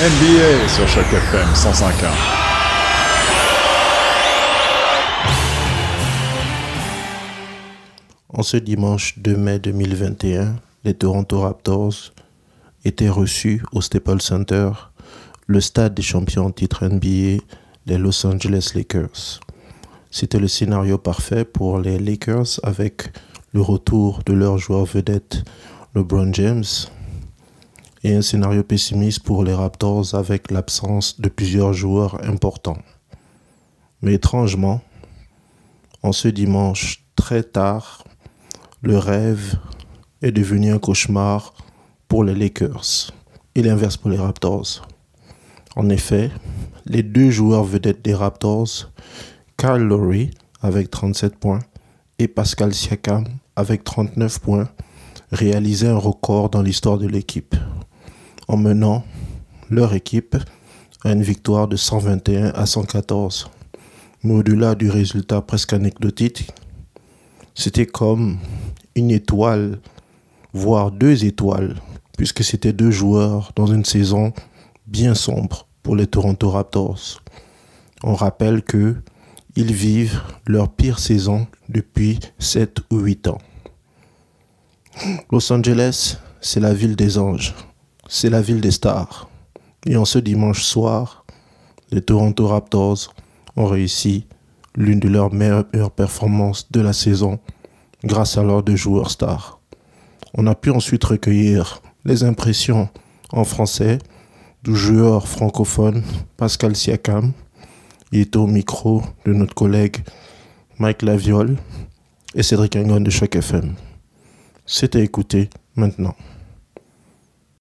NBA sur chaque FM 105.1. En ce dimanche 2 mai 2021, les Toronto Raptors étaient reçus au Staples Center, le stade des champions en titre NBA, les Los Angeles Lakers. C'était le scénario parfait pour les Lakers avec le retour de leur joueur vedette LeBron James et un scénario pessimiste pour les Raptors avec l'absence de plusieurs joueurs importants. Mais étrangement, en ce dimanche très tard, le rêve est devenu un cauchemar pour les Lakers et l'inverse pour les Raptors. En effet, les deux joueurs vedettes des Raptors, Kyle Lowry avec 37 points et Pascal Siakam avec 39 points, réalisaient un record dans l'histoire de l'équipe en menant leur équipe à une victoire de 121 à 114. Mais au-delà du résultat presque anecdotique, c'était comme une étoile, voire deux étoiles, puisque c'était deux joueurs dans une saison bien sombre pour les Toronto Raptors. On rappelle que ils vivent leur pire saison depuis 7 ou 8 ans. Los Angeles, c'est la ville des anges c'est la ville des stars. Et en ce dimanche soir, les Toronto Raptors ont réussi l'une de leurs meilleures performances de la saison grâce à leurs deux joueurs stars. On a pu ensuite recueillir les impressions en français du joueur francophone Pascal Siakam. Il était au micro de notre collègue Mike Laviole et Cédric Angon de Choc FM. C'est à écouter maintenant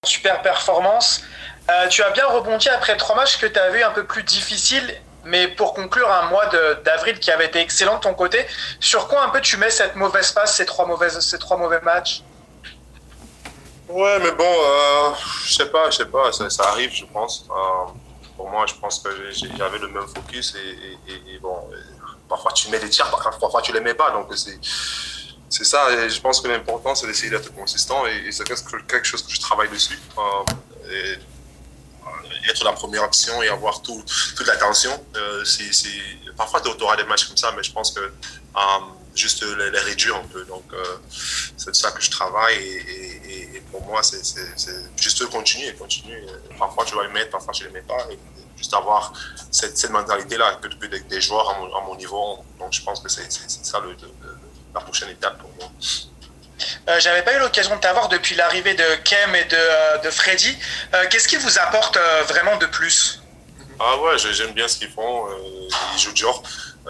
super performance. Euh, tu as bien rebondi après trois matchs que tu avais un peu plus difficiles, mais pour conclure un mois d'avril qui avait été excellent de ton côté, sur quoi un peu tu mets cette mauvaise passe, ces trois, mauvaises, ces trois mauvais matchs? Ouais, mais bon, euh, je sais pas, je sais pas, ça, arrive, je pense. Euh, pour moi, je pense que j'avais le même focus et, bon, parfois tu mets des tirs, parfois tu les mets pas, donc c'est c'est ça, et je pense que l'important, c'est d'essayer d'être consistant, et, c'est quelque chose que je travaille dessus. Euh, et, être la première option et avoir tout, toute l'attention. Euh, parfois, tu auras des matchs comme ça, mais je pense que euh, juste les, réduire un peu. Donc, c'est de ça que je travaille, et, pour moi, c'est juste continuer, continuer. Parfois, tu vas les mettre, parfois, tu ne les mets pas. Juste avoir cette, cette mentalité-là que, des, des joueurs à mon, niveau. Donc, je pense que c'est ça le la prochaine étape pour moi. Euh, J'avais pas eu l'occasion de t'avoir depuis l'arrivée de Kem et de, euh, de Freddy. Euh, qu'est-ce qui vous apporte euh, vraiment de plus? Ah ouais, j'aime bien ce qu'ils font. ils jouent dur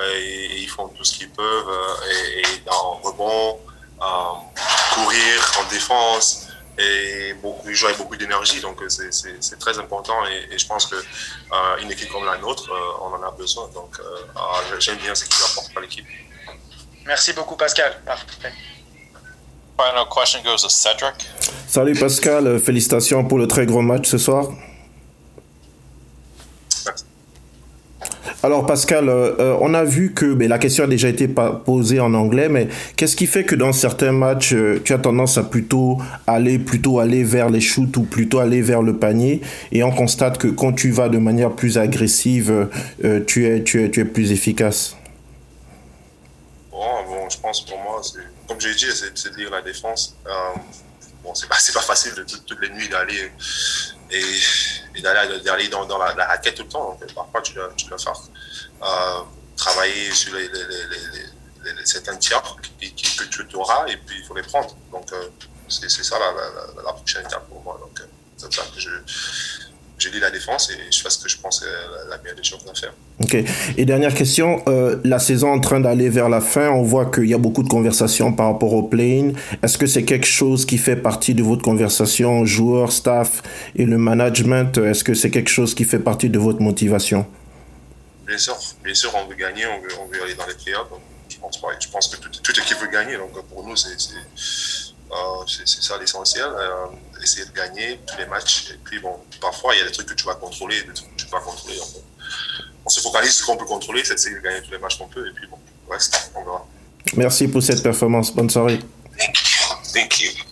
et, ils font tout ce qu'ils peuvent et, en rebond, courir, en défense et beaucoup, ils jouent avec beaucoup d'énergie. Donc c'est très important et, je pense que une équipe comme la nôtre, on en a besoin. Donc ah, j'aime bien ce qu'ils apportent à l'équipe. Merci beaucoup, Pascal. Final question goes to Cedric. Salut Pascal, euh, félicitations pour le très gros match ce soir. Alors Pascal, euh, euh, on a vu que mais la question a déjà été posée en anglais, mais qu'est-ce qui fait que dans certains matchs, tu as tendance à plutôt aller plutôt aller vers les shoots ou plutôt aller vers le panier, et on constate que quand tu vas de manière plus agressive, tu es tu es tu es plus efficace? Je pense pour moi, comme j'ai dit, c'est de lire la défense. Euh, bon, c'est pas, pas facile de toutes les nuits d'aller et, d'aller dans, dans la, raquette tout le temps. Donc, parfois, tu dois, faire euh, travailler sur les, les, les, certains tirs qui, que tu auras et puis il faut les prendre. Donc, euh, c'est ça la, la, prochaine étape pour moi. Donc, c'est ça que je je lis la défense et je fais ce que je pense est la meilleure des choses à faire. Ok. Et dernière question, euh, la saison en train d'aller vers la fin, on voit qu'il y a beaucoup de conversations par rapport au plane. Est-ce que c'est quelque chose qui fait partie de votre conversation, joueurs, staff et le management? Est-ce que c'est quelque chose qui fait partie de votre motivation? Bien sûr, bien sûr, on veut gagner, on veut, on veut aller dans les playoffs. Je pense, je pense que toute, toute équipe veut gagner. Donc pour nous, c'est euh, c'est ça l'essentiel. Euh, essayer de gagner tous les matchs. Et puis, bon, parfois, il y a des trucs que tu vas contrôler, des trucs que tu ne peux pas contrôler. On, se focalise sur ce qu'on peut contrôler, c'est essayer de gagner tous les matchs qu'on peut. Et puis, bon, reste, on verra. Merci pour cette performance. Bonne soirée. Thank you. Thank you.